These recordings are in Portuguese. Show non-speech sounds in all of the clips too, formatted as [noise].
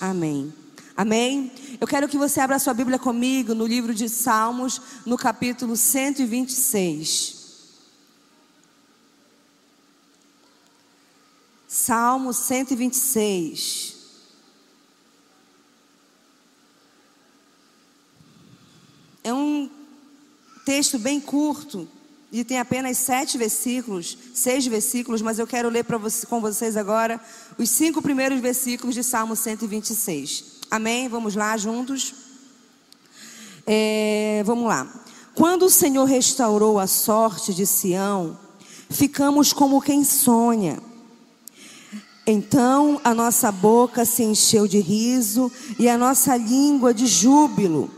Amém. Amém? Eu quero que você abra sua Bíblia comigo no livro de Salmos, no capítulo 126. Salmo 126. É um texto bem curto e tem apenas sete versículos, seis versículos, mas eu quero ler você, com vocês agora os cinco primeiros versículos de Salmo 126. Amém? Vamos lá juntos. É, vamos lá. Quando o Senhor restaurou a sorte de Sião, ficamos como quem sonha. Então a nossa boca se encheu de riso e a nossa língua de júbilo.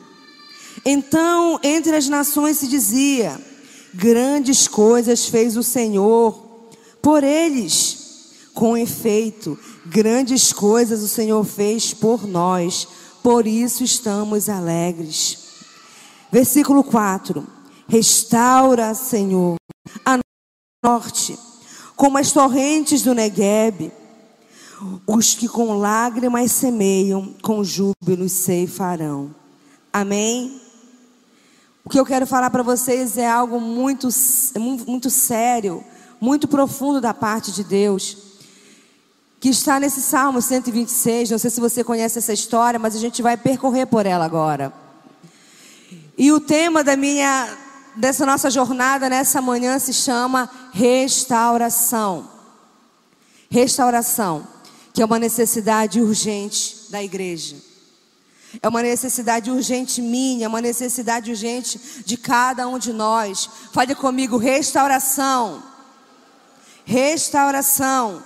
Então entre as nações se dizia: Grandes coisas fez o Senhor por eles. Com efeito, grandes coisas o Senhor fez por nós, por isso estamos alegres. Versículo 4: Restaura, Senhor, a norte, como as torrentes do Neguebe. Os que com lágrimas semeiam, com júbilo ceifarão. Amém? O que eu quero falar para vocês é algo muito, muito sério, muito profundo da parte de Deus, que está nesse Salmo 126. Não sei se você conhece essa história, mas a gente vai percorrer por ela agora. E o tema da minha, dessa nossa jornada nessa manhã se chama restauração. Restauração, que é uma necessidade urgente da igreja. É uma necessidade urgente minha, é uma necessidade urgente de cada um de nós. Fale comigo, restauração. Restauração.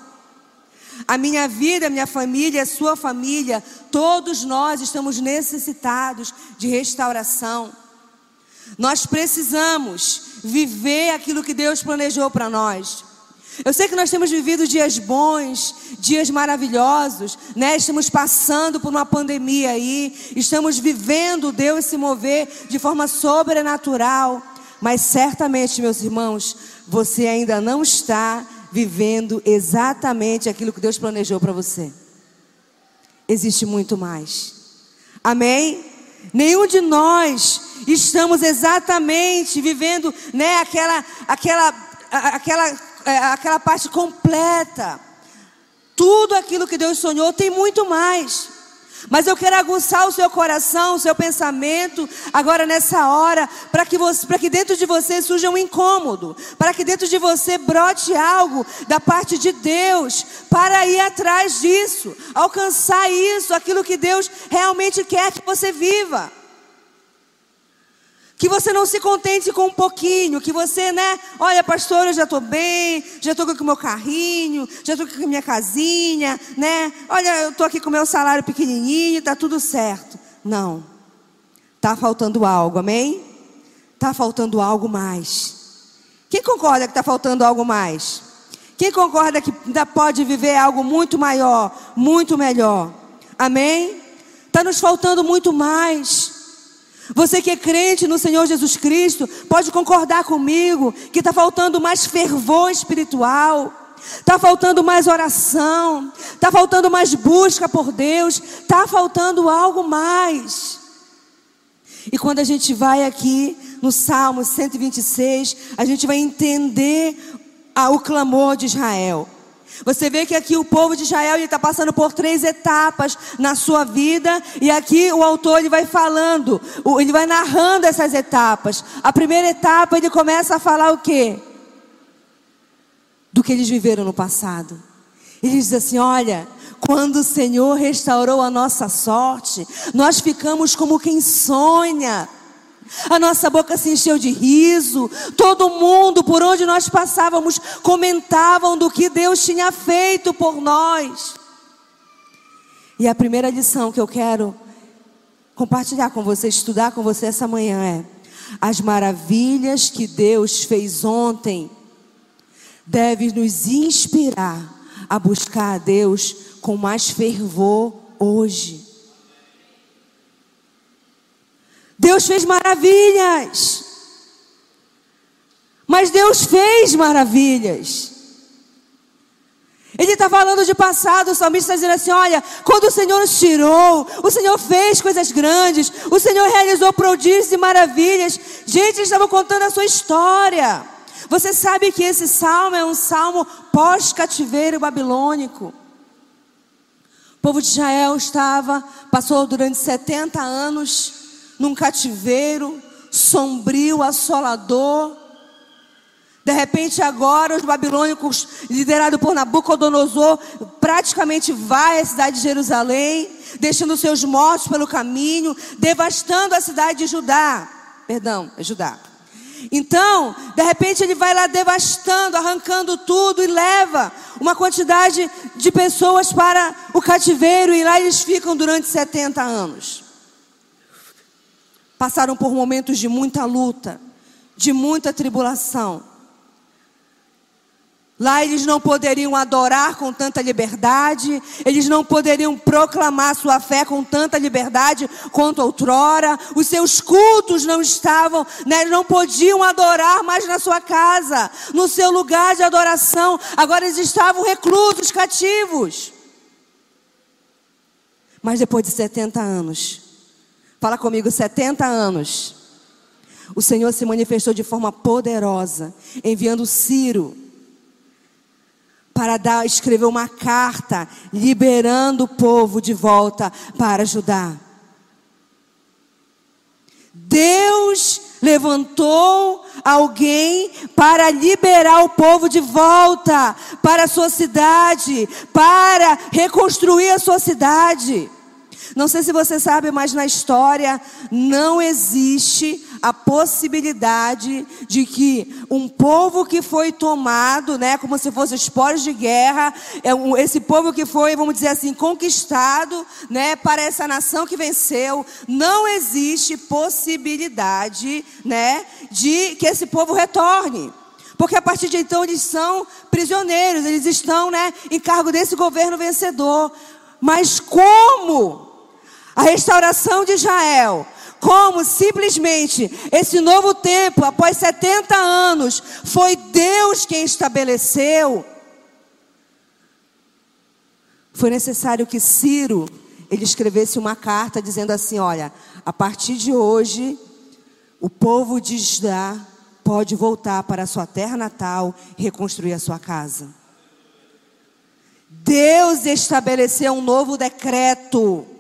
A minha vida, a minha família, a sua família, todos nós estamos necessitados de restauração. Nós precisamos viver aquilo que Deus planejou para nós. Eu sei que nós temos vivido dias bons, dias maravilhosos, né? Estamos passando por uma pandemia aí, estamos vivendo Deus se mover de forma sobrenatural, mas certamente, meus irmãos, você ainda não está vivendo exatamente aquilo que Deus planejou para você. Existe muito mais. Amém? Nenhum de nós estamos exatamente vivendo, né, aquela aquela aquela é, aquela parte completa. Tudo aquilo que Deus sonhou tem muito mais. Mas eu quero aguçar o seu coração, o seu pensamento, agora nessa hora, para que, que dentro de você surja um incômodo, para que dentro de você brote algo da parte de Deus, para ir atrás disso, alcançar isso, aquilo que Deus realmente quer que você viva. Que você não se contente com um pouquinho, que você, né? Olha, pastor, eu já estou bem, já estou com o meu carrinho, já estou com a minha casinha, né? Olha, eu estou aqui com o meu salário pequenininho, está tudo certo. Não. Está faltando algo, amém? Está faltando algo mais. Quem concorda que está faltando algo mais? Quem concorda que ainda pode viver algo muito maior, muito melhor? Amém? Está nos faltando muito mais. Você que é crente no Senhor Jesus Cristo, pode concordar comigo que está faltando mais fervor espiritual, está faltando mais oração, está faltando mais busca por Deus, está faltando algo mais. E quando a gente vai aqui no Salmo 126, a gente vai entender o clamor de Israel. Você vê que aqui o povo de Israel está passando por três etapas na sua vida, e aqui o autor ele vai falando, ele vai narrando essas etapas. A primeira etapa ele começa a falar o quê? Do que eles viveram no passado. Ele diz assim: Olha, quando o Senhor restaurou a nossa sorte, nós ficamos como quem sonha. A nossa boca se encheu de riso. Todo mundo, por onde nós passávamos, comentavam do que Deus tinha feito por nós. E a primeira lição que eu quero compartilhar com você, estudar com você essa manhã é: as maravilhas que Deus fez ontem devem nos inspirar a buscar a Deus com mais fervor hoje. Deus fez maravilhas. Mas Deus fez maravilhas. Ele está falando de passado, o salmista está dizendo assim: olha, quando o Senhor nos tirou, o Senhor fez coisas grandes, o Senhor realizou prodígios e maravilhas. Gente, eles estavam contando a sua história. Você sabe que esse salmo é um salmo pós-cativeiro babilônico. O povo de Israel estava, passou durante 70 anos num cativeiro sombrio, assolador. De repente, agora, os babilônicos, liderados por Nabucodonosor, praticamente vai à cidade de Jerusalém, deixando seus mortos pelo caminho, devastando a cidade de Judá. Perdão, é Judá. Então, de repente, ele vai lá devastando, arrancando tudo e leva uma quantidade de pessoas para o cativeiro, e lá eles ficam durante 70 anos. Passaram por momentos de muita luta, de muita tribulação. Lá eles não poderiam adorar com tanta liberdade, eles não poderiam proclamar sua fé com tanta liberdade quanto outrora, os seus cultos não estavam, né, não podiam adorar mais na sua casa, no seu lugar de adoração, agora eles estavam reclusos, cativos. Mas depois de 70 anos, fala comigo, 70 anos, o Senhor se manifestou de forma poderosa, enviando Ciro para dar, escrever uma carta liberando o povo de volta para Judá. Deus levantou alguém para liberar o povo de volta para a sua cidade, para reconstruir a sua cidade. Não sei se você sabe, mas na história não existe a possibilidade de que um povo que foi tomado, né, como se fosse esporos de guerra, é esse povo que foi, vamos dizer assim, conquistado, né, para essa nação que venceu, não existe possibilidade, né, de que esse povo retorne. Porque a partir de então eles são prisioneiros, eles estão, né, em cargo desse governo vencedor. Mas como a restauração de Israel, como simplesmente esse novo tempo, após 70 anos, foi Deus quem estabeleceu. Foi necessário que Ciro ele escrevesse uma carta dizendo assim: olha, a partir de hoje, o povo de Judá pode voltar para a sua terra natal e reconstruir a sua casa. Deus estabeleceu um novo decreto.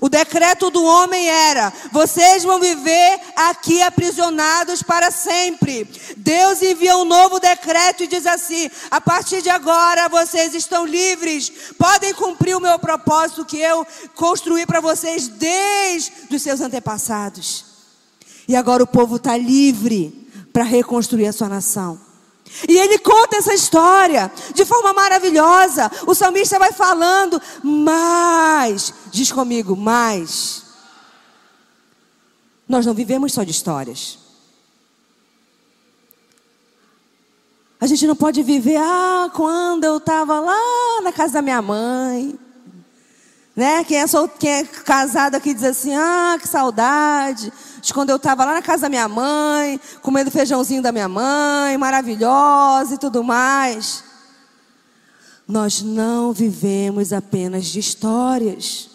O decreto do homem era: vocês vão viver aqui aprisionados para sempre. Deus envia um novo decreto e diz assim: a partir de agora vocês estão livres, podem cumprir o meu propósito que eu construí para vocês desde os seus antepassados. E agora o povo está livre para reconstruir a sua nação. E ele conta essa história de forma maravilhosa. O salmista vai falando, mas, diz comigo, mas. Nós não vivemos só de histórias. A gente não pode viver, ah, quando eu estava lá na casa da minha mãe. Né? Quem, é sol... Quem é casado aqui diz assim: ah, que saudade de quando eu estava lá na casa da minha mãe, comendo feijãozinho da minha mãe, maravilhosa e tudo mais. Nós não vivemos apenas de histórias.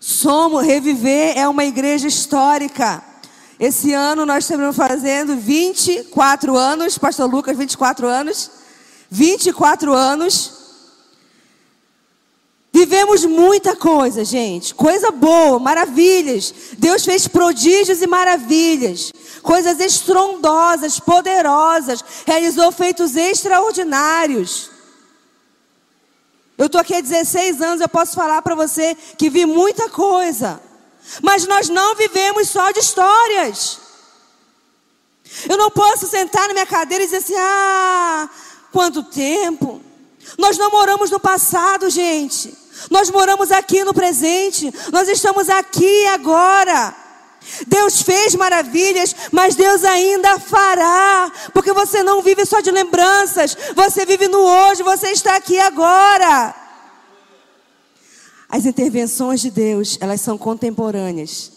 Somos, reviver é uma igreja histórica. Esse ano nós estamos fazendo 24 anos, Pastor Lucas, 24 anos. 24 anos Vivemos muita coisa, gente. Coisa boa, maravilhas. Deus fez prodígios e maravilhas. Coisas estrondosas, poderosas. Realizou feitos extraordinários. Eu estou aqui há 16 anos, eu posso falar para você que vi muita coisa. Mas nós não vivemos só de histórias. Eu não posso sentar na minha cadeira e dizer assim: ah, quanto tempo. Nós não moramos no passado, gente. Nós moramos aqui no presente. Nós estamos aqui agora. Deus fez maravilhas, mas Deus ainda fará, porque você não vive só de lembranças, você vive no hoje, você está aqui agora. As intervenções de Deus, elas são contemporâneas.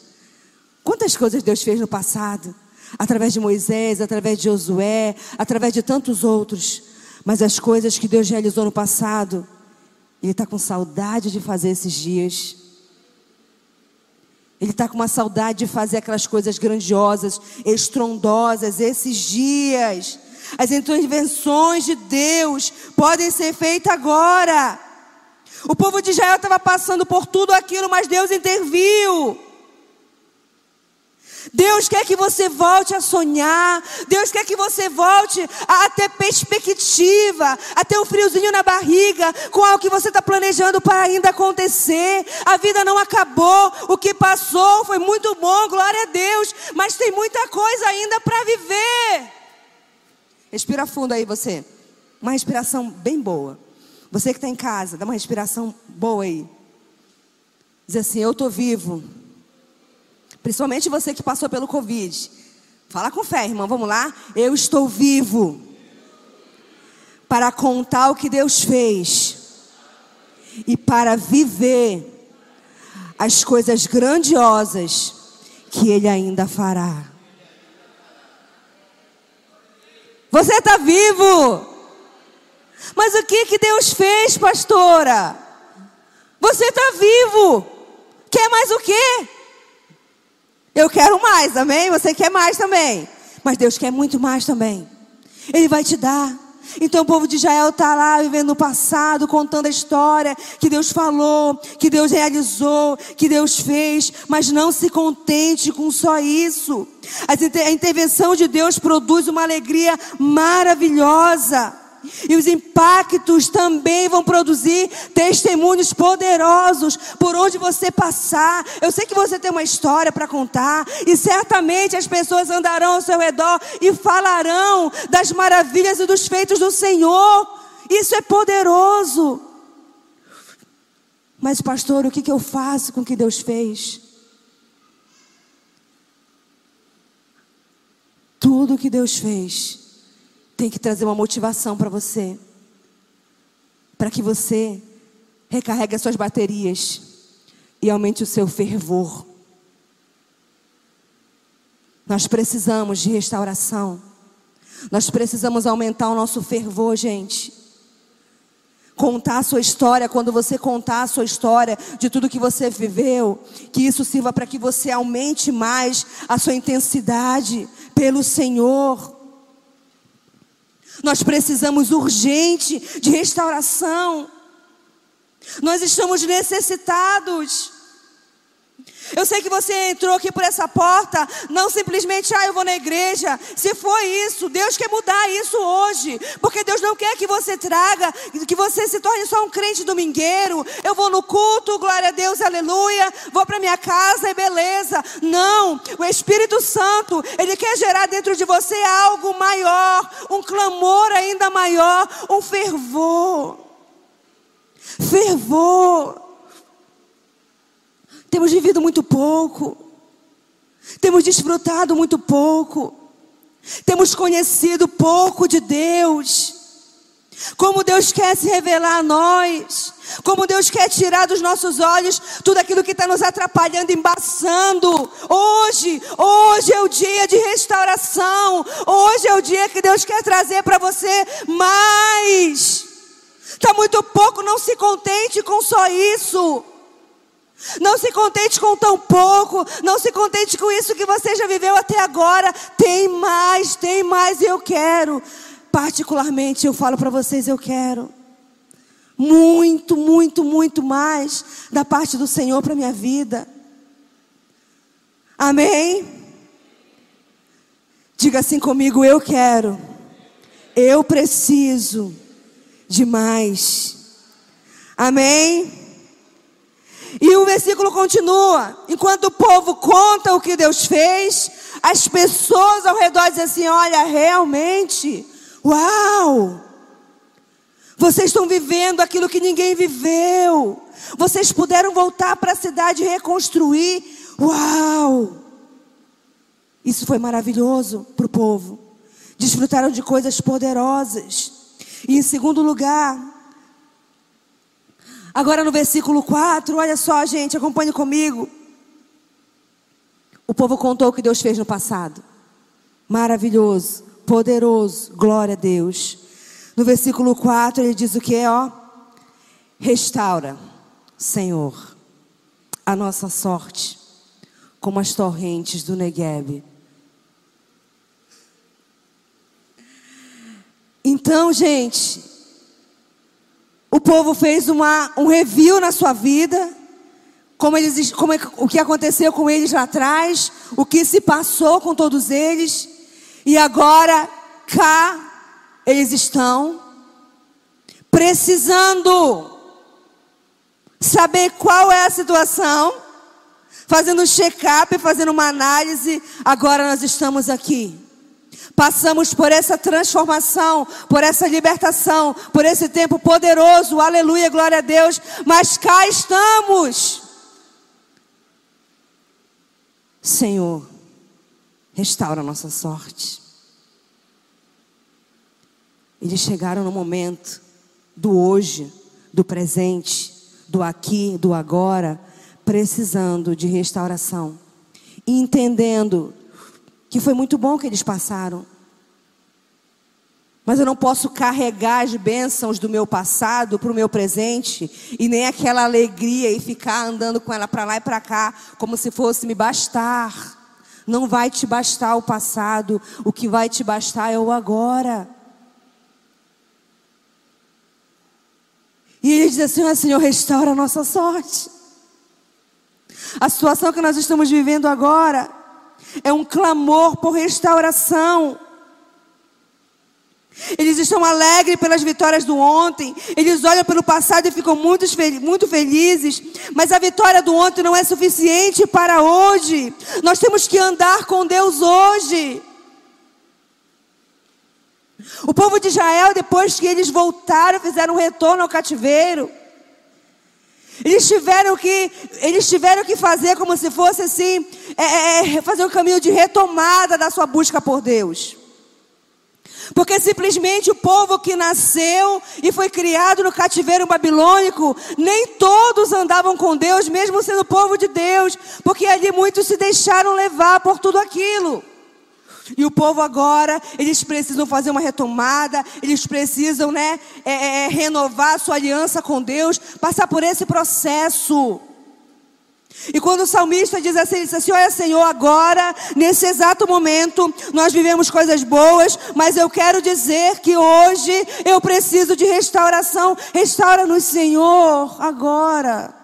Quantas coisas Deus fez no passado? Através de Moisés, através de Josué, através de tantos outros. Mas as coisas que Deus realizou no passado, Ele está com saudade de fazer esses dias. Ele está com uma saudade de fazer aquelas coisas grandiosas, estrondosas, esses dias. As intervenções de Deus podem ser feitas agora. O povo de Israel estava passando por tudo aquilo, mas Deus interviu. Deus quer que você volte a sonhar. Deus quer que você volte a ter perspectiva, a ter um friozinho na barriga com algo que você está planejando para ainda acontecer. A vida não acabou. O que passou foi muito bom, glória a Deus. Mas tem muita coisa ainda para viver. Respira fundo aí você. Uma respiração bem boa. Você que está em casa, dá uma respiração boa aí. Diz assim: Eu estou vivo. Principalmente você que passou pelo Covid. Fala com fé, irmão. Vamos lá? Eu estou vivo para contar o que Deus fez e para viver as coisas grandiosas que Ele ainda fará. Você está vivo. Mas o que que Deus fez, pastora? Você está vivo. Quer mais o quê? Eu quero mais, amém? Você quer mais também. Mas Deus quer muito mais também. Ele vai te dar. Então o povo de Israel está lá vivendo no passado, contando a história que Deus falou, que Deus realizou, que Deus fez, mas não se contente com só isso. A intervenção de Deus produz uma alegria maravilhosa. E os impactos também vão produzir testemunhos poderosos por onde você passar. Eu sei que você tem uma história para contar, e certamente as pessoas andarão ao seu redor e falarão das maravilhas e dos feitos do Senhor. Isso é poderoso. Mas, pastor, o que, eu faço com o que Deus fez? Tudo o que Deus fez tem que trazer uma motivação para você, para que você recarregue as suas baterias e aumente o seu fervor. Nós precisamos de restauração. Nós precisamos aumentar o nosso fervor, gente. Contar a sua história, quando você contar a sua história de tudo que você viveu, que isso sirva para que você aumente mais a sua intensidade pelo Senhor. Nós precisamos urgente de restauração. Nós estamos necessitados. Eu sei que você entrou aqui por essa porta, não simplesmente, ah, eu vou na igreja. Se foi isso, Deus quer mudar isso hoje. Porque Deus não quer que você traga, que você se torne só um crente domingueiro. Eu vou no culto, glória a Deus, aleluia. Vou para minha casa e beleza. Não, o Espírito Santo, ele quer gerar dentro de você algo maior, um clamor ainda maior, um fervor. Fervor. Temos vivido muito pouco. Temos desfrutado muito pouco. Temos conhecido pouco de Deus. Como Deus quer se revelar a nós. Como Deus quer tirar dos nossos olhos tudo aquilo que está nos atrapalhando, embaçando. Hoje, hoje é o dia de restauração. Hoje é o dia que Deus quer trazer para você mais. Está muito pouco, não se contente com só isso. Não se contente com tão pouco, não se contente com isso que você já viveu até agora. Tem mais, tem mais eu quero. Particularmente eu falo para vocês, eu quero muito, muito, muito mais da parte do Senhor para minha vida. Amém? Diga assim comigo, eu quero. Eu preciso de mais. Amém? E o versículo continua: enquanto o povo conta o que Deus fez, as pessoas ao redor dizem assim: olha, realmente, uau! Vocês estão vivendo aquilo que ninguém viveu. Vocês puderam voltar para a cidade e reconstruir. Uau! Isso foi maravilhoso para o povo. Desfrutaram de coisas poderosas. E em segundo lugar, Agora no versículo 4, olha só, gente, acompanhe comigo. O povo contou o que Deus fez no passado. Maravilhoso, poderoso, glória a Deus. No versículo 4 ele diz o que é, ó? Restaura, Senhor, a nossa sorte, como as torrentes do Negueb. Então, gente, o povo fez uma, um review na sua vida, como, eles, como é, o que aconteceu com eles lá atrás, o que se passou com todos eles, e agora cá eles estão precisando saber qual é a situação, fazendo um check-up, fazendo uma análise. Agora nós estamos aqui. Passamos por essa transformação, por essa libertação, por esse tempo poderoso, aleluia, glória a Deus, mas cá estamos. Senhor, restaura a nossa sorte. Eles chegaram no momento do hoje, do presente, do aqui, do agora, precisando de restauração. Entendendo que foi muito bom que eles passaram. Mas eu não posso carregar as bênçãos do meu passado para o meu presente e nem aquela alegria e ficar andando com ela para lá e para cá como se fosse me bastar. Não vai te bastar o passado, o que vai te bastar é o agora. E ele diz assim: ah, Senhor, restaura a nossa sorte. A situação que nós estamos vivendo agora é um clamor por restauração. Eles estão alegres pelas vitórias do ontem, eles olham pelo passado e ficam muito, muito felizes, mas a vitória do ontem não é suficiente para hoje. Nós temos que andar com Deus hoje. O povo de Israel, depois que eles voltaram, fizeram um retorno ao cativeiro. Eles tiveram que, eles tiveram que fazer como se fosse assim, é, é, é, fazer um caminho de retomada da sua busca por Deus. Porque simplesmente o povo que nasceu e foi criado no cativeiro babilônico, nem todos andavam com Deus, mesmo sendo povo de Deus, porque ali muitos se deixaram levar por tudo aquilo. E o povo agora, eles precisam fazer uma retomada, eles precisam, né, é, é, é renovar sua aliança com Deus, passar por esse processo. E quando o salmista diz assim, ele diz assim: Olha, Senhor, agora, nesse exato momento, nós vivemos coisas boas, mas eu quero dizer que hoje eu preciso de restauração. Restaura-nos, Senhor, agora.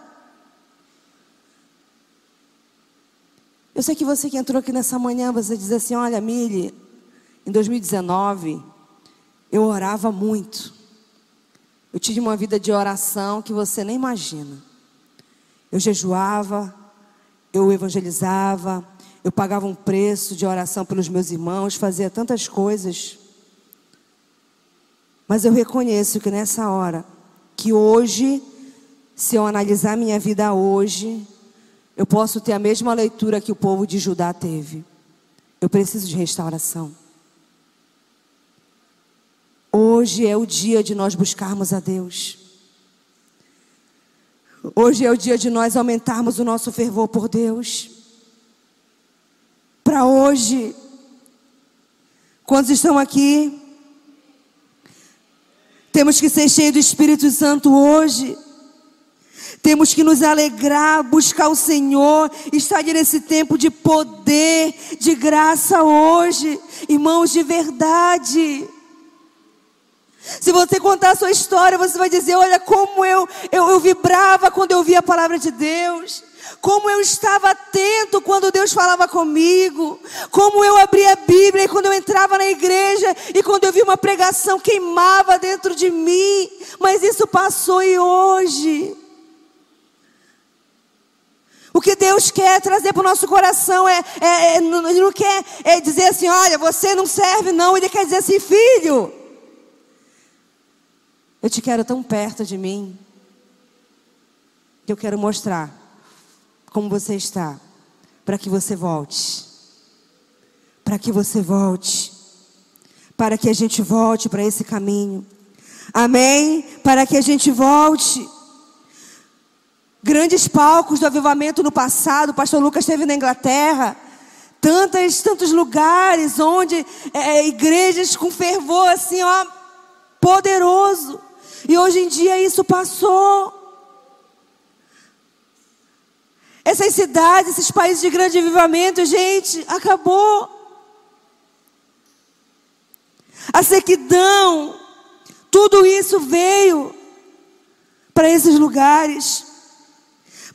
Eu sei que você que entrou aqui nessa manhã, você diz assim: olha, Mili, em 2019, eu orava muito. Eu tive uma vida de oração que você nem imagina. Eu jejuava, eu evangelizava, eu pagava um preço de oração pelos meus irmãos, fazia tantas coisas. Mas eu reconheço que nessa hora, que hoje, se eu analisar minha vida hoje, eu posso ter a mesma leitura que o povo de Judá teve. Eu preciso de restauração. Hoje é o dia de nós buscarmos a Deus. Hoje é o dia de nós aumentarmos o nosso fervor por Deus. Para hoje, quantos estão aqui? Temos que ser cheios do Espírito Santo hoje. Temos que nos alegrar, buscar o Senhor, estar nesse tempo de poder, de graça hoje, irmãos, de verdade. Se você contar a sua história, você vai dizer: Olha, como eu, eu, eu vibrava quando eu via a palavra de Deus. Como eu estava atento quando Deus falava comigo. Como eu abria a Bíblia e quando eu entrava na igreja e quando eu vi uma pregação queimava dentro de mim. Mas isso passou e hoje o que Deus quer trazer para o nosso coração é, é, é, Ele não quer é dizer assim, olha, você não serve, não. Ele quer dizer assim, filho, eu te quero tão perto de mim, que eu quero mostrar como você está, para que você volte. Para que você volte. Para que a gente volte para esse caminho. Amém? Para que a gente volte. Grandes palcos do avivamento no passado, o pastor Lucas esteve na Inglaterra. Tantas, tantos lugares onde é, é, igrejas com fervor assim, ó, poderoso. E hoje em dia isso passou. Essas cidades, esses países de grande vivamento, gente, acabou. A sequidão, tudo isso veio para esses lugares.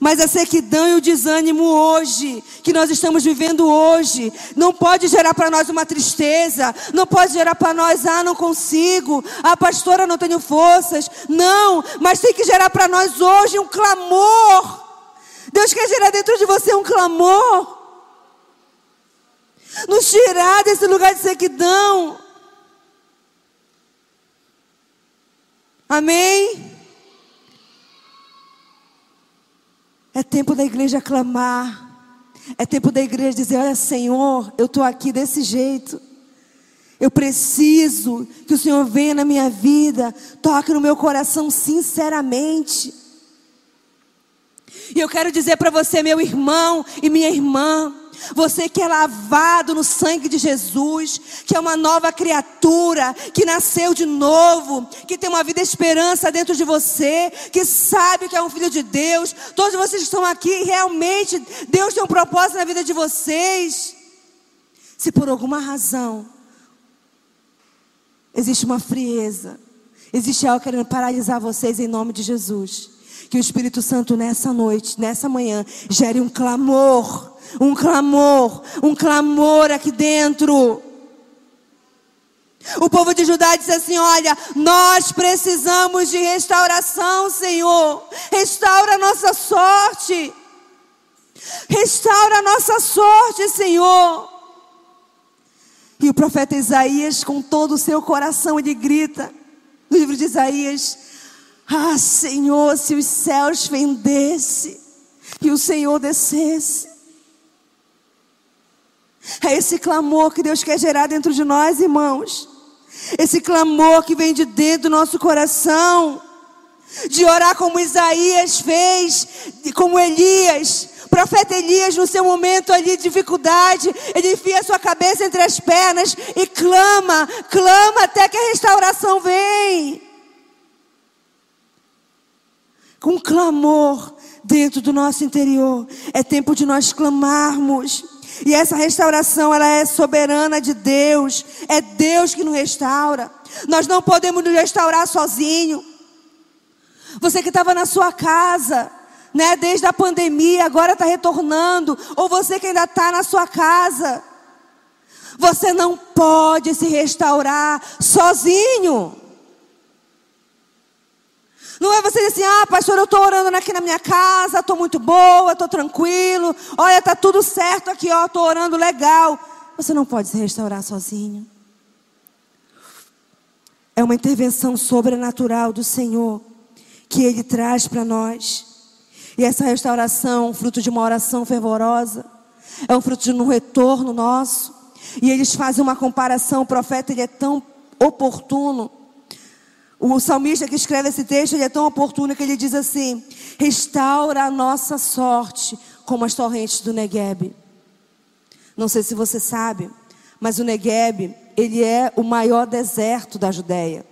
Mas a sequidão e o desânimo hoje, que nós estamos vivendo hoje, não pode gerar para nós uma tristeza, não pode gerar para nós, ah, não consigo, ah, pastora, não tenho forças. Não, mas tem que gerar para nós hoje um clamor. Deus quer gerar dentro de você um clamor. Nos tirar desse lugar de sequidão. Amém? É tempo da igreja clamar. É tempo da igreja dizer: Olha, Senhor, eu estou aqui desse jeito. Eu preciso que o Senhor venha na minha vida, toque no meu coração sinceramente. E eu quero dizer para você, meu irmão e minha irmã, você que é lavado no sangue de Jesus, que é uma nova criatura, que nasceu de novo, que tem uma vida esperança dentro de você, que sabe que é um filho de Deus. Todos vocês que estão aqui, realmente Deus tem um propósito na vida de vocês. Se por alguma razão existe uma frieza, existe algo querendo paralisar vocês em nome de Jesus. Que o Espírito Santo nessa noite, nessa manhã, gere um clamor um clamor, um clamor aqui dentro. O povo de Judá disse assim: Olha, nós precisamos de restauração, Senhor. Restaura a nossa sorte. Restaura a nossa sorte, Senhor. E o profeta Isaías, com todo o seu coração, ele grita no livro de Isaías: Ah, Senhor, se os céus fendesse e o Senhor descesse é esse clamor que Deus quer gerar dentro de nós, irmãos. Esse clamor que vem de dentro do nosso coração. De orar como Isaías fez, como Elias. Profeta Elias, no seu momento ali de dificuldade, ele enfia sua cabeça entre as pernas e clama, clama até que a restauração vem. Com clamor dentro do nosso interior. É tempo de nós clamarmos. E essa restauração, ela é soberana de Deus. É Deus que nos restaura. Nós não podemos nos restaurar sozinho. Você que estava na sua casa, né, desde a pandemia, agora está retornando, ou você que ainda está na sua casa, você não pode se restaurar sozinho. Não é você dizer assim, ah, pastor, eu estou orando aqui na minha casa, estou muito boa, estou tranquilo, olha, está tudo certo aqui, ó, estou orando legal. Você não pode se restaurar sozinho. É uma intervenção sobrenatural do Senhor que Ele traz para nós. E essa restauração, fruto de uma oração fervorosa, é um fruto de um retorno nosso. E eles fazem uma comparação, o profeta ele é tão oportuno o salmista que escreve esse texto, ele é tão oportuno que ele diz assim: restaura a nossa sorte como as torrentes do Negueb. Não sei se você sabe, mas o Negueb, ele é o maior deserto da Judéia.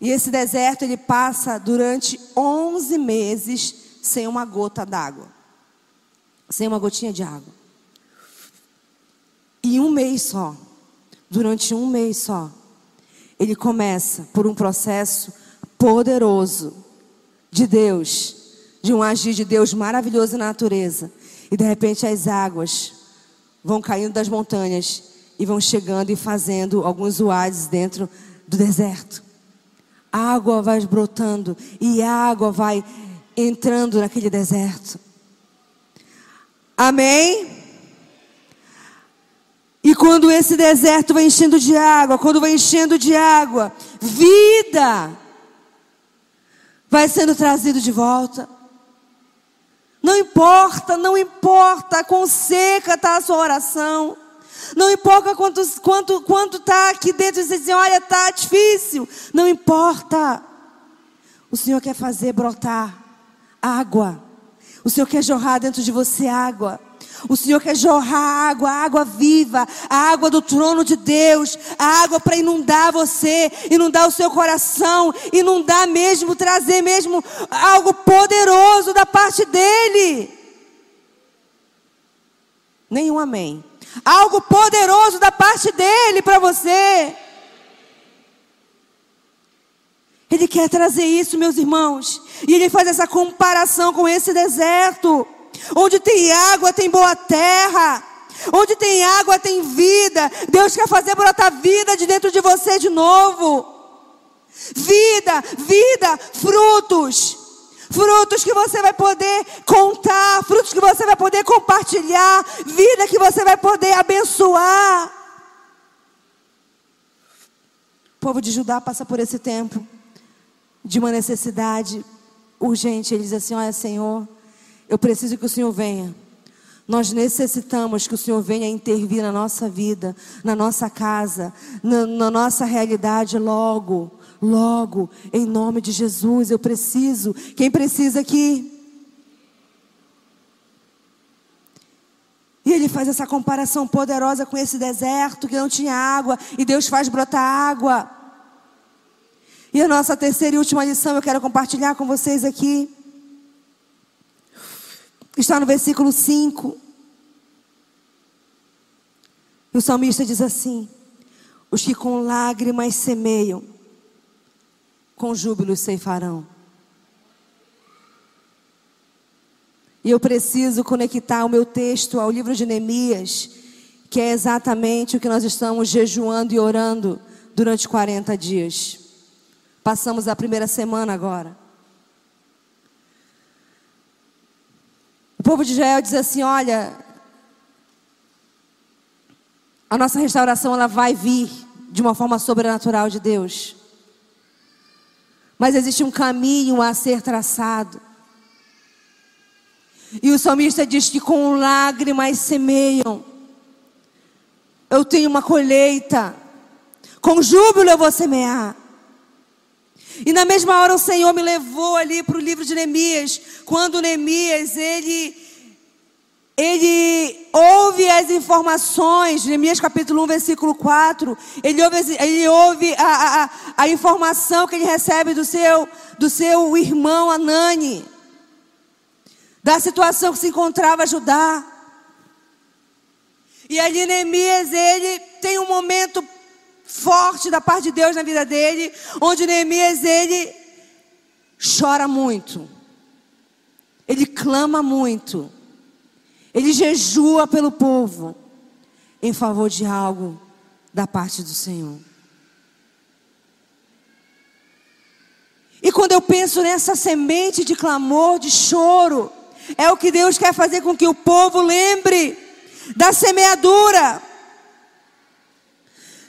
E esse deserto ele passa durante 11 meses sem uma gota d'água. Sem uma gotinha de água. E um mês só, durante um mês só, ele começa por um processo poderoso de Deus, de um agir de Deus maravilhoso na natureza. E de repente as águas vão caindo das montanhas e vão chegando e fazendo alguns oásis dentro do deserto. A água vai brotando e a água vai entrando naquele deserto. Amém? E quando esse deserto vai enchendo de água, quando vai enchendo de água, vida vai sendo trazido de volta. Não importa, não importa quão seca está a sua oração. Não importa quanto quanto quanto está aqui dentro você diz, olha, está difícil. Não importa. O Senhor quer fazer brotar água. O Senhor quer jorrar dentro de você água. O Senhor quer jorrar água, água viva, a água do trono de Deus, a água para inundar você, inundar o seu coração, inundar mesmo, trazer mesmo algo poderoso da parte dEle. Nenhum amém. Algo poderoso da parte dEle para você. Ele quer trazer isso, meus irmãos. E ele faz essa comparação com esse deserto. Onde tem água, tem boa terra. Onde tem água, tem vida. Deus quer fazer brotar vida de dentro de você de novo. Vida, vida, frutos. Frutos que você vai poder contar, frutos que você vai poder compartilhar, vida que você vai poder abençoar. O povo de Judá passa por esse tempo de uma necessidade urgente. Ele diz assim: Olha, Senhor, eu preciso que o Senhor venha. Nós necessitamos que o Senhor venha intervir na nossa vida, na nossa casa, na, na, nossa realidade logo, logo, em nome de Jesus. Eu preciso. Quem precisa aqui? E ele faz essa comparação poderosa com esse deserto que não tinha água, e Deus faz brotar água. E a nossa terceira e última lição eu quero compartilhar com vocês aqui. Está no versículo 5. E o salmista diz assim: Os que com lágrimas semeiam, com júbilo ceifarão. E eu preciso conectar o meu texto ao livro de Neemias, que é exatamente o que nós estamos jejuando e orando durante 40 dias. Passamos a primeira semana agora. O povo de Israel diz assim: olha, a nossa restauração ela vai vir de uma forma sobrenatural de Deus. Mas existe um caminho a ser traçado. E o salmista diz que com lágrimas semeiam. Eu tenho uma colheita. Com júbilo eu vou semear. E na mesma hora o Senhor me levou ali para o livro de Neemias, quando Neemias, ele, ele ouve as informações, Neemias capítulo 1, versículo 4, ele ouve, ele ouve a, a, a informação que ele recebe do seu, do seu irmão Anani, da situação que se encontrava Judá. E ali Neemias, ele tem um momento forte da parte de Deus na vida dele, onde Neemias ele chora muito. Ele clama muito. Ele jejua pelo povo em favor de algo da parte do Senhor. E quando eu penso nessa semente de clamor, de choro, é o que Deus quer fazer com que o povo lembre da semeadura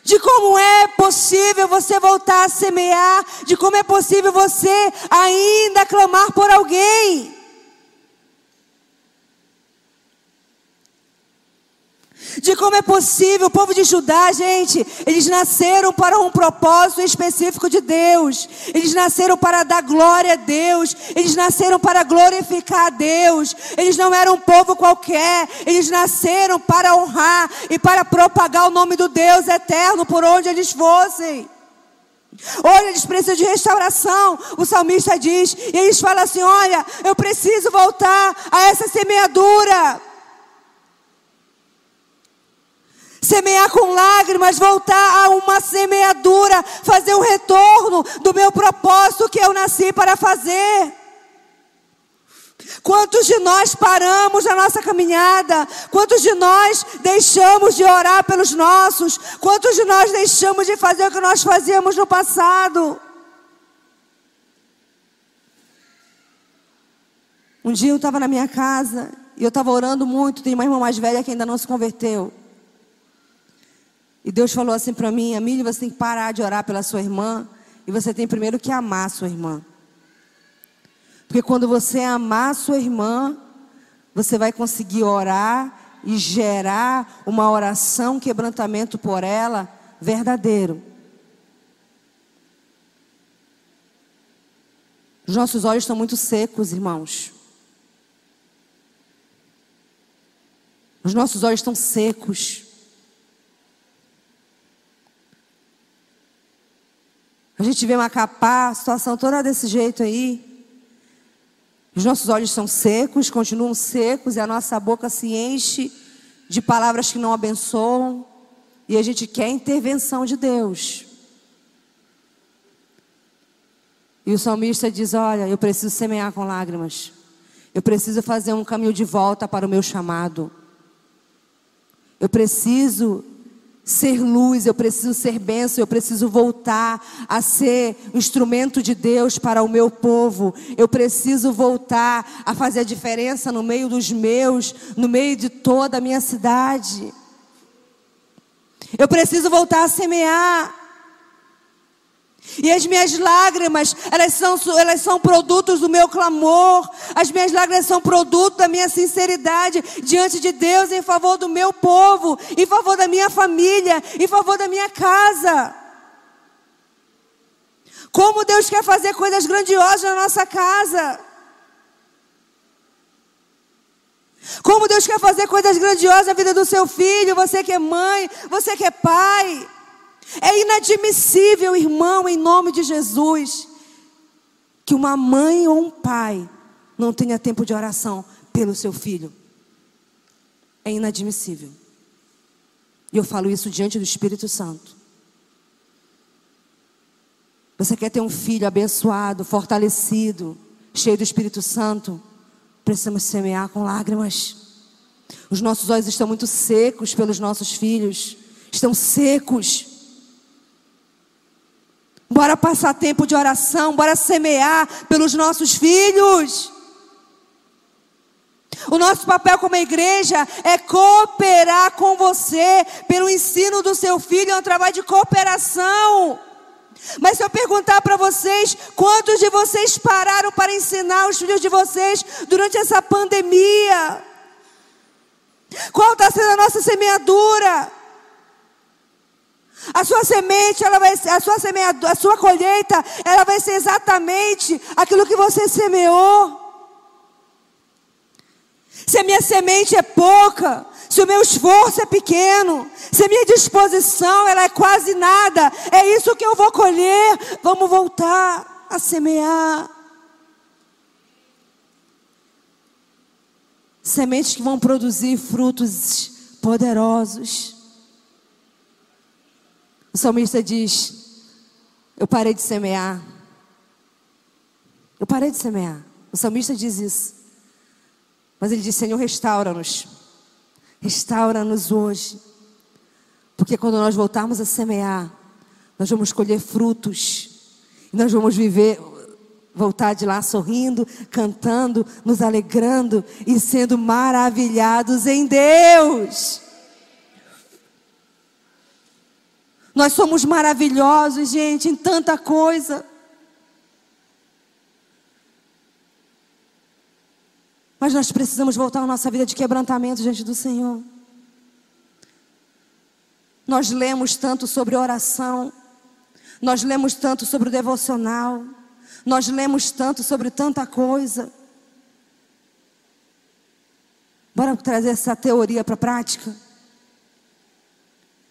de como é possível você voltar a semear, de como é possível você ainda clamar por alguém. De como é possível o povo de Judá, gente, eles nasceram para um propósito específico de Deus, eles nasceram para dar glória a Deus, eles nasceram para glorificar a Deus, eles não eram um povo qualquer, eles nasceram para honrar e para propagar o nome do Deus eterno por onde eles fossem. Olha, eles precisam de restauração. O salmista diz, e eles falam assim: Olha, eu preciso voltar a essa semeadura. Semear com lágrimas, voltar a uma semeadura, fazer um retorno do meu propósito que eu nasci para fazer. Quantos de nós paramos na nossa caminhada? Quantos de nós deixamos de orar pelos nossos? Quantos de nós deixamos de fazer o que nós fazíamos no passado? Um dia eu estava na minha casa e eu estava orando muito. Tem uma irmã mais velha que ainda não se converteu. E Deus falou assim para mim, Amília, você tem que parar de orar pela sua irmã. E você tem primeiro que amar a sua irmã. Porque quando você amar a sua irmã, você vai conseguir orar e gerar uma oração, quebrantamento por ela verdadeiro. Os nossos olhos estão muito secos, irmãos. Os nossos olhos estão secos. A gente vê Macapá, a situação toda desse jeito aí. Os nossos olhos são secos, continuam secos, e a nossa boca se enche de palavras que não abençoam. E a gente quer a intervenção de Deus. E o salmista diz: Olha, eu preciso semear com lágrimas. Eu preciso fazer um caminho de volta para o meu chamado. Eu preciso ser luz, eu preciso ser bênção, eu preciso voltar a ser instrumento de Deus para o meu povo. Eu preciso voltar a fazer a diferença no meio dos meus, no meio de toda a minha cidade. Eu preciso voltar a semear. E as minhas lágrimas, elas são, elas são produtos do meu clamor. As minhas lágrimas são produto da minha sinceridade diante de Deus em favor do meu povo, em favor da minha família, em favor da minha casa. Como Deus quer fazer coisas grandiosas na nossa casa. Como Deus quer fazer coisas grandiosas na vida do seu filho, você que é mãe, você que é pai. É inadmissível, irmão, em nome de Jesus, que uma mãe ou um pai não tenha tempo de oração pelo seu filho. É inadmissível. E eu falo isso diante do Espírito Santo. Você quer ter um filho abençoado, fortalecido, cheio do Espírito Santo? Precisamos semear com lágrimas. Os nossos olhos estão muito secos pelos nossos filhos, estão secos. Bora passar tempo de oração, bora semear pelos nossos filhos. O nosso papel como igreja é cooperar com você pelo ensino do seu filho, é um trabalho de cooperação. Mas se eu perguntar para vocês, quantos de vocês pararam para ensinar os filhos de vocês durante essa pandemia? Qual está sendo a nossa semeadura? A sua semente, ela vai, a sua semeadura, a sua colheita, ela vai ser exatamente aquilo que você semeou. Se a minha semente é pouca, se o meu esforço é pequeno, se a minha disposição ela é quase nada, é isso que eu vou colher. Vamos voltar a semear. Sementes que vão produzir frutos poderosos. O salmista diz: Eu parei de semear. Eu parei de semear. O salmista diz isso. Mas ele diz: Senhor, restaura-nos. Restaura-nos hoje. Porque quando nós voltarmos a semear, nós vamos colher frutos. E nós vamos viver, voltar de lá sorrindo, cantando, nos alegrando e sendo maravilhados em Deus. Nós somos maravilhosos, gente, em tanta coisa. Mas nós precisamos voltar a nossa vida de quebrantamento diante do Senhor. Nós lemos tanto sobre oração, nós lemos tanto sobre o devocional, nós lemos tanto sobre tanta coisa. Bora trazer essa teoria para a prática?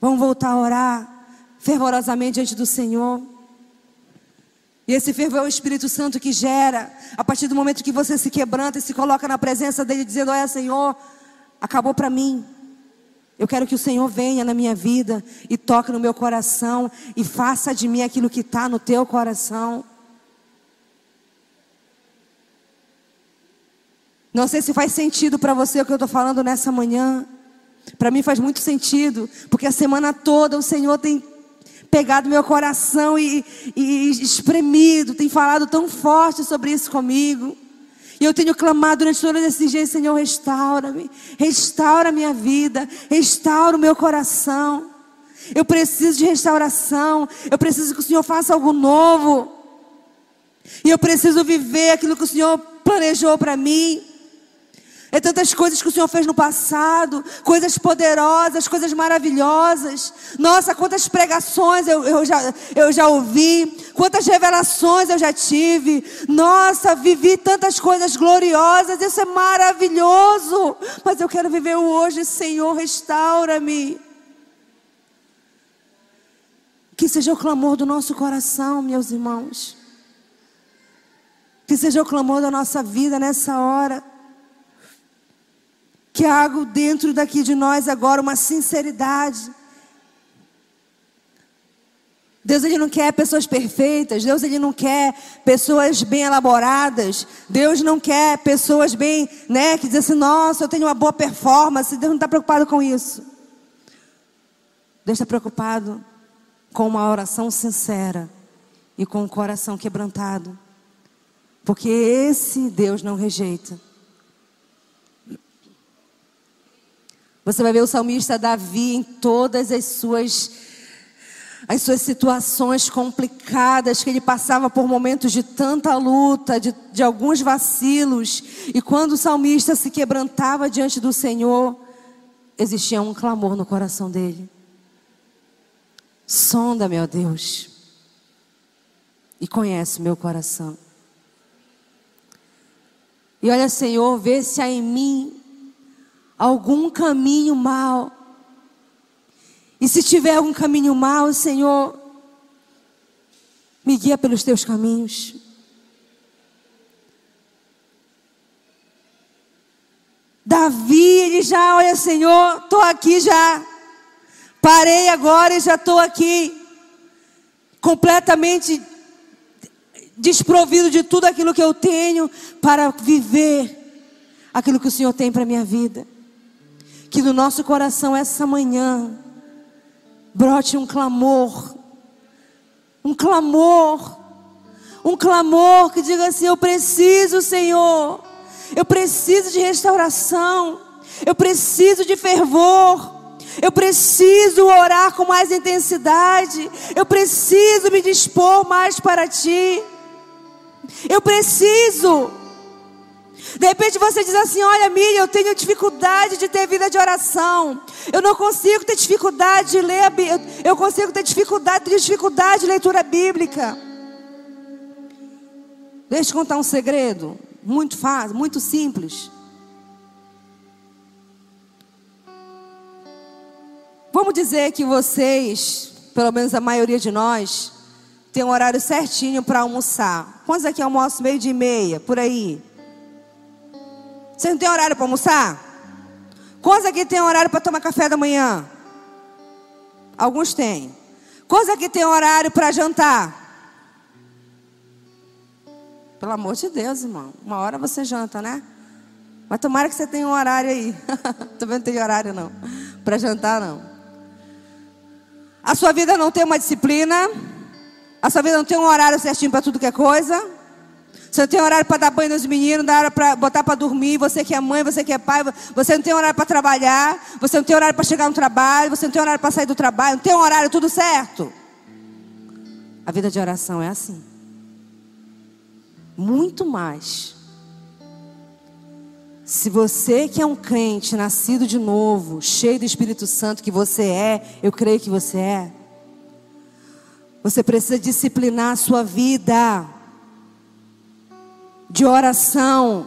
Vamos voltar a orar fervorosamente diante do Senhor. E esse fervor é o Espírito Santo que gera, a partir do momento que você se quebranta e se coloca na presença dEle, dizendo: Olha, Senhor, acabou para mim. Eu quero que o Senhor venha na minha vida e toque no meu coração e faça de mim aquilo que está no teu coração. Não sei se faz sentido para você o que eu estou falando nessa manhã. Para mim faz muito sentido, porque a semana toda o Senhor tem pegado meu coração e, e espremido, tem falado tão forte sobre isso comigo. E eu tenho clamado durante todos esses dias, Senhor, restaura-me, restaura a minha vida, restaura o meu coração. Eu preciso de restauração, eu preciso que o Senhor faça algo novo. E eu preciso viver aquilo que o Senhor planejou para mim. É tantas coisas que o Senhor fez no passado, coisas poderosas, coisas maravilhosas. Nossa, quantas pregações eu, eu, já, eu já ouvi, quantas revelações eu já tive. Nossa, vivi tantas coisas gloriosas, isso é maravilhoso. Mas eu quero viver o hoje, Senhor, restaura-me. Que seja o clamor do nosso coração, meus irmãos. Que seja o clamor da nossa vida nessa hora que algo dentro daqui de nós agora, uma sinceridade. Deus ele não quer pessoas perfeitas, Deus ele não quer pessoas bem elaboradas, Deus não quer pessoas bem, né, que dizem assim, nossa, eu tenho uma boa performance, Deus não está preocupado com isso. Deus está preocupado com uma oração sincera e com o um coração quebrantado, porque esse Deus não rejeita. Você vai ver o salmista Davi em todas as suas as suas situações complicadas, que ele passava por momentos de tanta luta, de, de alguns vacilos, e quando o salmista se quebrantava diante do Senhor, existia um clamor no coração dele. Sonda, meu Deus, e conhece meu coração. E olha, Senhor, vê se há em mim algum caminho mal. E se tiver algum caminho mal, Senhor, me guia pelos teus caminhos. Davi, ele já, olha, Senhor, estou aqui já. Parei agora e já estou aqui. Completamente desprovido de tudo aquilo que eu tenho para viver aquilo que o Senhor tem para a minha vida que no nosso coração essa manhã brote um clamor, um clamor, um clamor que diga assim: Eu preciso, Senhor, eu preciso de restauração, eu preciso de fervor. Eu preciso orar com mais intensidade. Eu preciso me dispor mais para ti. Eu preciso. De repente você diz assim: Olha, Miriam, eu tenho dificuldade de ter vida de oração. Eu não consigo ter dificuldade de ler a Bíblia. Eu consigo ter dificuldade, dificuldade de leitura bíblica. Deixa eu contar um segredo. Muito fácil, muito simples. Vamos dizer que vocês, pelo menos a maioria de nós, tem um horário certinho para almoçar. Quantos aqui almoçam meio de meia, por aí? Você não tem horário para almoçar? Quantos aqui tem horário para tomar café da manhã? Alguns têm. Quantos aqui tem horário para jantar? Pelo amor de Deus, irmão. Uma hora você janta, né? Mas tomara que você tenha um horário aí. [laughs] Também não tem horário não. Para jantar não. A sua vida não tem uma disciplina. A sua vida não tem um horário certinho para tudo que é coisa. Você não tem horário para dar banho nos meninos, hora para botar para dormir. Você que é mãe, você que é pai, você não tem horário para trabalhar. Você não tem horário para chegar no trabalho. Você não tem horário para sair do trabalho. Não tem horário, tudo certo. A vida de oração é assim. Muito mais. Se você que é um crente, nascido de novo, cheio do Espírito Santo, que você é, eu creio que você é, você precisa disciplinar a sua vida de oração,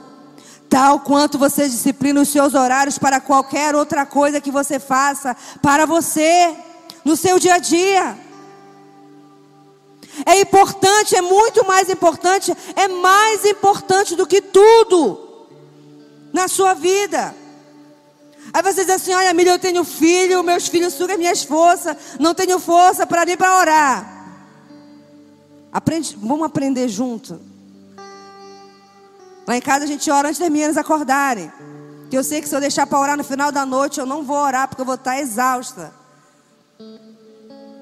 tal quanto você disciplina os seus horários para qualquer outra coisa que você faça para você, no seu dia a dia. É importante, é muito mais importante, é mais importante do que tudo na sua vida. Aí você diz assim: olha, Milha, eu tenho filho, meus filhos sugam minhas forças, não tenho força para nem para orar. Aprende, vamos aprender junto. Lá em casa a gente ora antes das meninas acordarem. Que eu sei que se eu deixar para orar no final da noite, eu não vou orar porque eu vou estar exausta.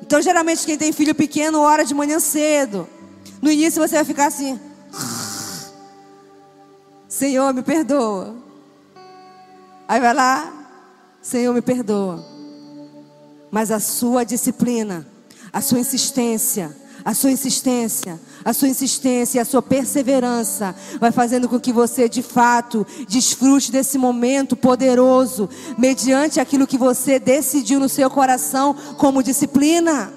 Então, geralmente, quem tem filho pequeno ora de manhã cedo. No início você vai ficar assim: Senhor, me perdoa. Aí vai lá, Senhor, me perdoa. Mas a sua disciplina, a sua insistência, A sua insistência, a sua insistência e a sua perseverança vai fazendo com que você de fato desfrute desse momento poderoso, mediante aquilo que você decidiu no seu coração como disciplina.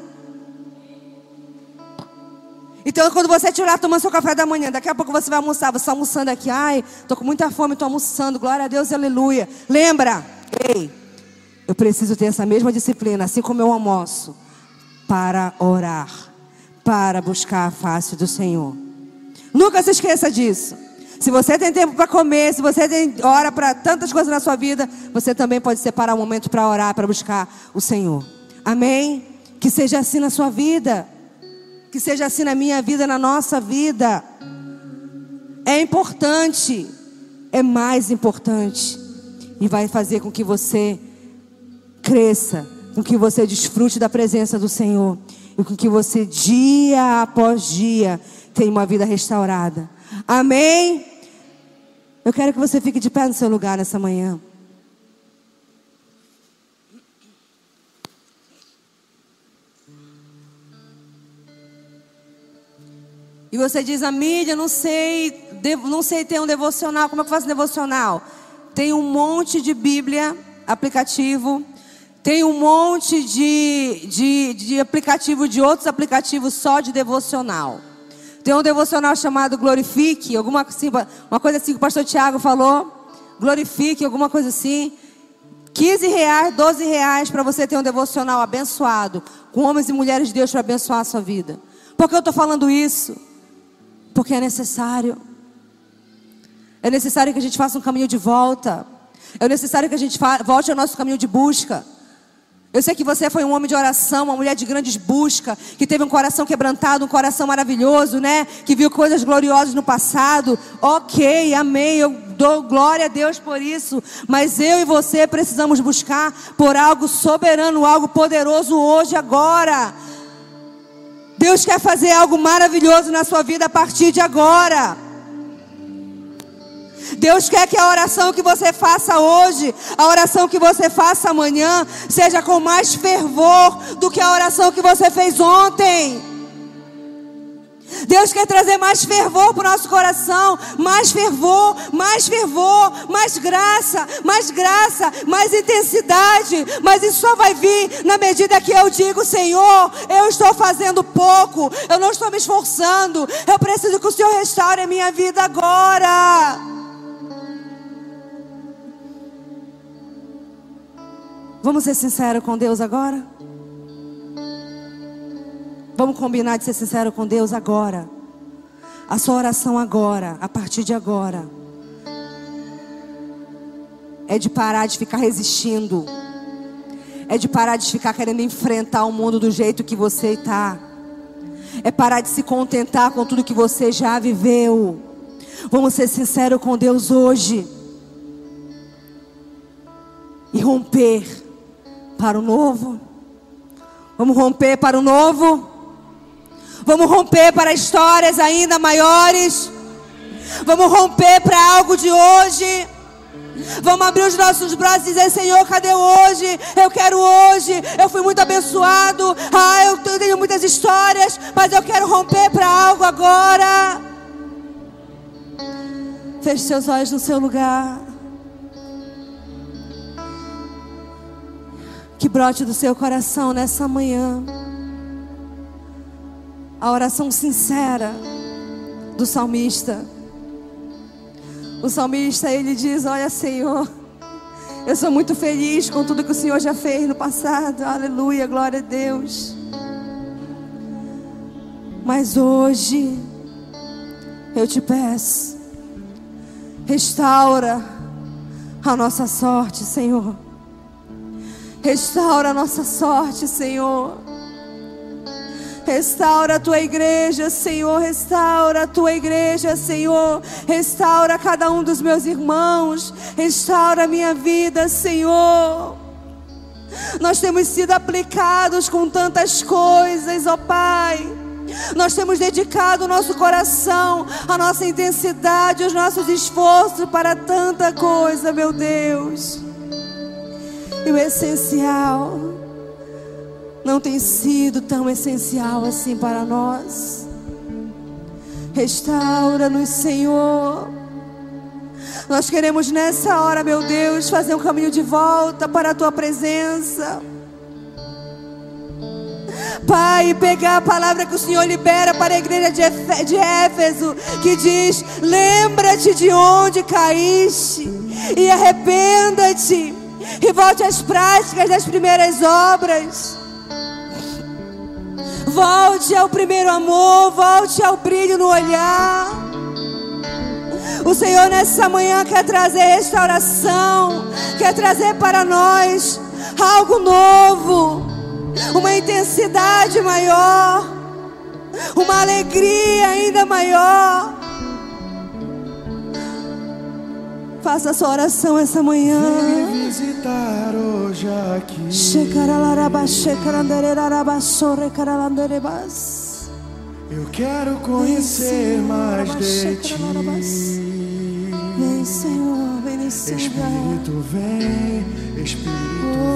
Então, quando você estiver tomando seu café da manhã, daqui a pouco você vai almoçar, você está almoçando aqui, ai, estou com muita fome, estou almoçando, glória a Deus, aleluia. Lembra, ei, eu preciso ter essa mesma disciplina, assim como eu almoço, para orar para buscar a face do Senhor. Nunca se esqueça disso. Se você tem tempo para comer, se você tem hora para tantas coisas na sua vida, você também pode separar um momento para orar, para buscar o Senhor. Amém? Que seja assim na sua vida. Que seja assim na minha vida, na nossa vida. É importante. É mais importante. E vai fazer com que você cresça, com que você desfrute da presença do Senhor e com que você, dia após dia, tenha uma vida restaurada. Amém? Eu quero que você fique de pé no seu lugar nessa manhã. E você diz, a mídia, não sei, não sei ter um devocional. Como é que eu faço devocional? Tem um monte de Bíblia, aplicativo. Tem um monte de, de, de aplicativo, de outros aplicativos só de devocional. Tem um devocional chamado Glorifique, alguma assim, uma coisa assim que o pastor Tiago falou. Glorifique, alguma coisa assim. 15 reais, 12 reais para você ter um devocional abençoado, com homens e mulheres de Deus para abençoar a sua vida. Por que eu estou falando isso? Porque é necessário. É necessário que a gente faça um caminho de volta. É necessário que a gente volte ao nosso caminho de busca. Eu sei que você foi um homem de oração, uma mulher de grandes buscas, que teve um coração quebrantado, um coração maravilhoso, né? Que viu coisas gloriosas no passado. Ok, amém. Eu dou glória a Deus por isso. Mas eu e você precisamos buscar por algo soberano, algo poderoso hoje, agora. Deus quer fazer algo maravilhoso na sua vida a partir de agora. Deus quer que a oração que você faça hoje, a oração que você faça amanhã, seja com mais fervor do que a oração que você fez ontem. Deus quer trazer mais fervor para o nosso coração, mais fervor, mais fervor, mais graça, mais graça, mais intensidade. Mas isso só vai vir na medida que eu digo, Senhor, eu estou fazendo pouco, eu não estou me esforçando, eu preciso que o Senhor restaure a minha vida agora. Vamos ser sinceros com Deus agora? Vamos combinar de ser sincero com Deus agora. A sua oração agora, a partir de agora, é de parar de ficar resistindo. É de parar de ficar querendo enfrentar o mundo do jeito que você está. É parar de se contentar com tudo que você já viveu. Vamos ser sinceros com Deus hoje. E romper para o novo. Vamos romper para o novo. Vamos romper para histórias ainda maiores. Vamos romper para algo de hoje. Vamos abrir os nossos braços e dizer: Senhor, cadê hoje? Eu quero hoje. Eu fui muito abençoado. Ah, eu tenho muitas histórias, mas eu quero romper para algo agora. Feche seus olhos no seu lugar. Que brote do seu coração nessa manhã. A oração sincera do salmista. O salmista ele diz: Olha, Senhor, eu sou muito feliz com tudo que o Senhor já fez no passado. Aleluia, glória a Deus. Mas hoje eu te peço, restaura a nossa sorte, Senhor. Restaura a nossa sorte, Senhor. Restaura a tua igreja, Senhor. Restaura a tua igreja, Senhor. Restaura cada um dos meus irmãos. Restaura a minha vida, Senhor. Nós temos sido aplicados com tantas coisas, ó Pai. Nós temos dedicado o nosso coração, a nossa intensidade, os nossos esforços para tanta coisa, meu Deus. E o essencial não tem sido tão essencial assim para nós. Restaura-nos, Senhor. Nós queremos nessa hora, meu Deus, fazer um caminho de volta para a tua presença. Pai, pegar a palavra que o Senhor libera para a igreja de Éfeso, que diz: Lembra-te de onde caíste e arrependa-te e volte às práticas das primeiras obras. Volte ao primeiro amor, volte ao brilho no olhar. O Senhor nessa manhã quer trazer restauração, quer trazer para nós algo novo uma intensidade maior, uma alegria ainda maior. Faça a sua oração essa manhã. Vem me visitar hoje aqui. Eu quero conhecer mais de ti. Vem, Senhor, vem Espírito vem, Espírito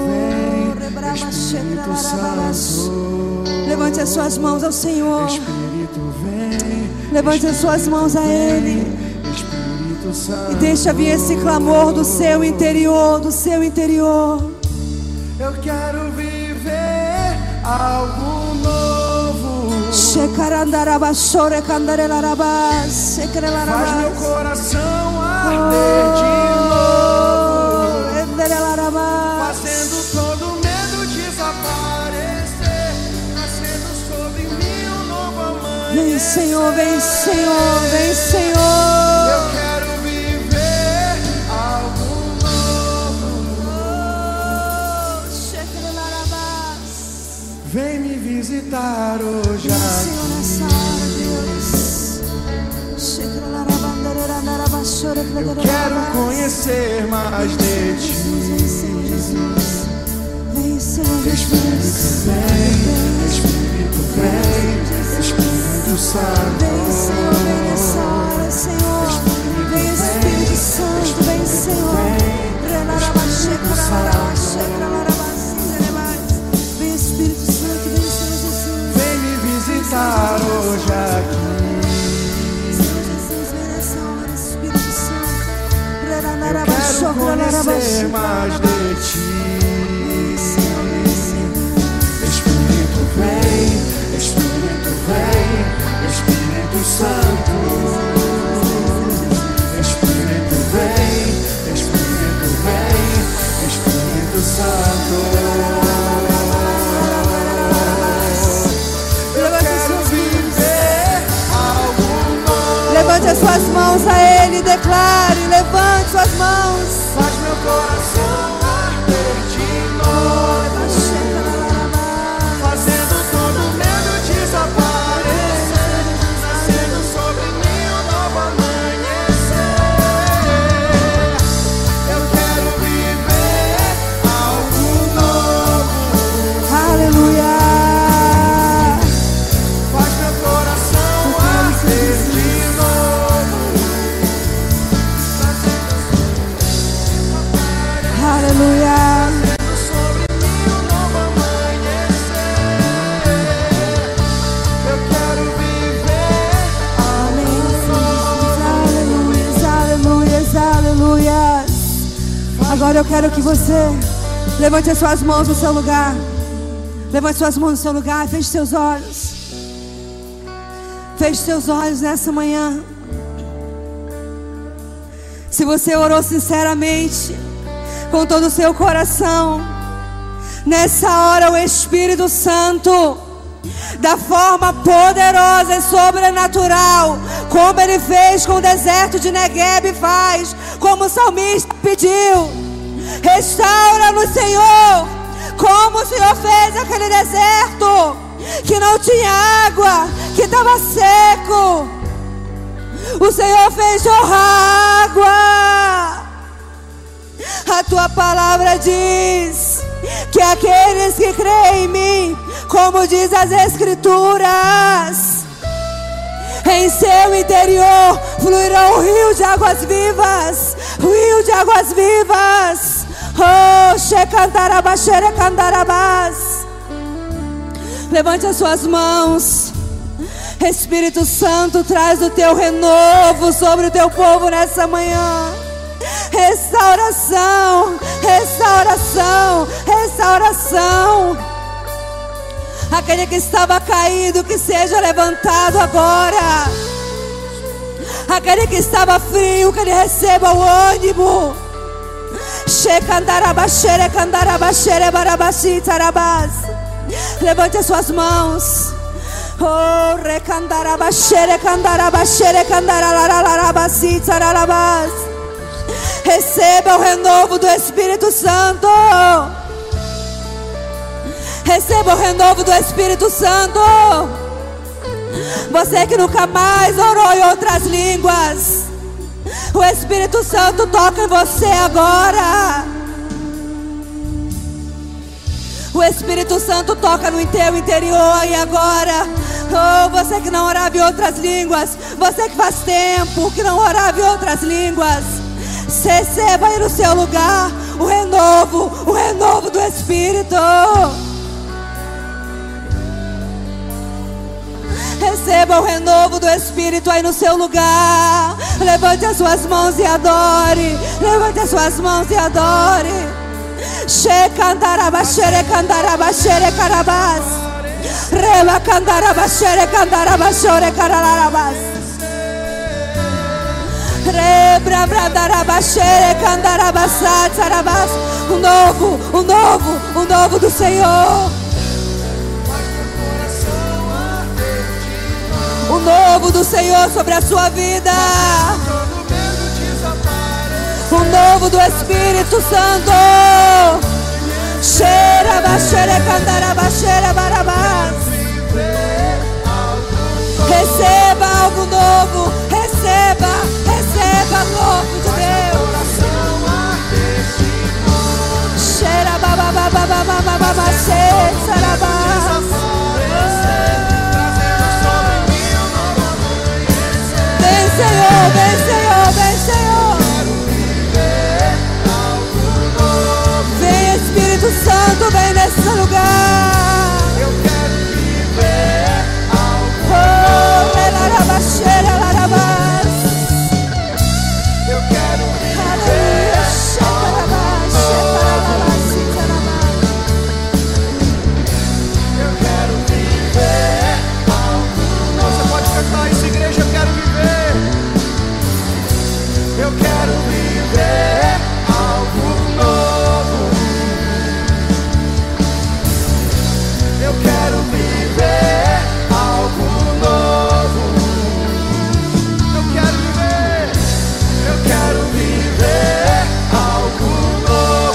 vem, Espírito Santo. Levante as suas mãos ao Senhor. Espírito vem. Levante as suas mãos a Ele. Espírito. E deixa vir esse clamor do seu interior, do seu interior. Eu quero viver algo novo. Faz meu coração arder de novo. Fazendo todo medo desaparecer. Nascendo sobre mim um novo. Vem, Senhor, vem, Senhor, vem, Senhor. Visitar hoje Vem, aqui. Eu quero conhecer mais de ti. Vem. Vem, Espírito vem, Espírito vem, Espírito Vem, Santo. Senhor, vem nessa hora, Senhor. Vem, Espírito Santo, vem, Senhor. Vem, conhecer mais de ti. Espírito vem, Espírito vem, Espírito Santo. Espírito vem, Espírito vem, Espírito Santo. Levante as suas mãos a Ele, declare, levante suas mãos. Quero que você levante as suas mãos no seu lugar. Levante suas mãos no seu lugar, feche seus olhos. Feche seus olhos nessa manhã. Se você orou sinceramente, com todo o seu coração, nessa hora o Espírito Santo, da forma poderosa e sobrenatural, como ele fez com o deserto de Negueb, faz, como o salmista pediu. Restaura-nos, Senhor, como o Senhor fez aquele deserto que não tinha água, que estava seco. O Senhor fez jorrar água. A tua palavra diz que aqueles que creem em mim, como diz as Escrituras, em seu interior fluirá um rio de águas vivas, rio de águas vivas. Levante as suas mãos. Espírito Santo, traz o teu renovo sobre o teu povo nessa manhã. Restauração, restauração, restauração. Aquele que estava caído, que seja levantado agora. Aquele que estava frio, que ele receba o ânimo. Levante as suas mãos. Oh. Receba o renovo do Espírito Santo. Receba o renovo do Espírito Santo. Você que nunca mais orou em outras línguas. O Espírito Santo toca em você agora. O Espírito Santo toca no teu interior e agora. Oh, você que não orava em outras línguas. Você que faz tempo que não orava em outras línguas. Receba aí no seu lugar o renovo, o renovo do Espírito. Receba o renovo do Espírito aí no seu lugar. Levante as suas mãos e adore. Levante as suas mãos e adore. Shekandarabashere kandarabashere karabas. Reba kandarabashere kandarabashere karalarabas. Rebra bradarabashere kandarabasat sarabas. O novo, o novo, o novo do Senhor. novo do Senhor sobre a sua vida. O novo do Espírito Santo. Cheira, baixeira, cantará, baixeira, barabás. Receba algo novo. Receba, receba, o novo de Deus. Cheira, babá, babá, babá, babá, babá, Senhor, vem, Senhor, vem, Senhor. Vem, Espírito Santo, vem nesse lugar.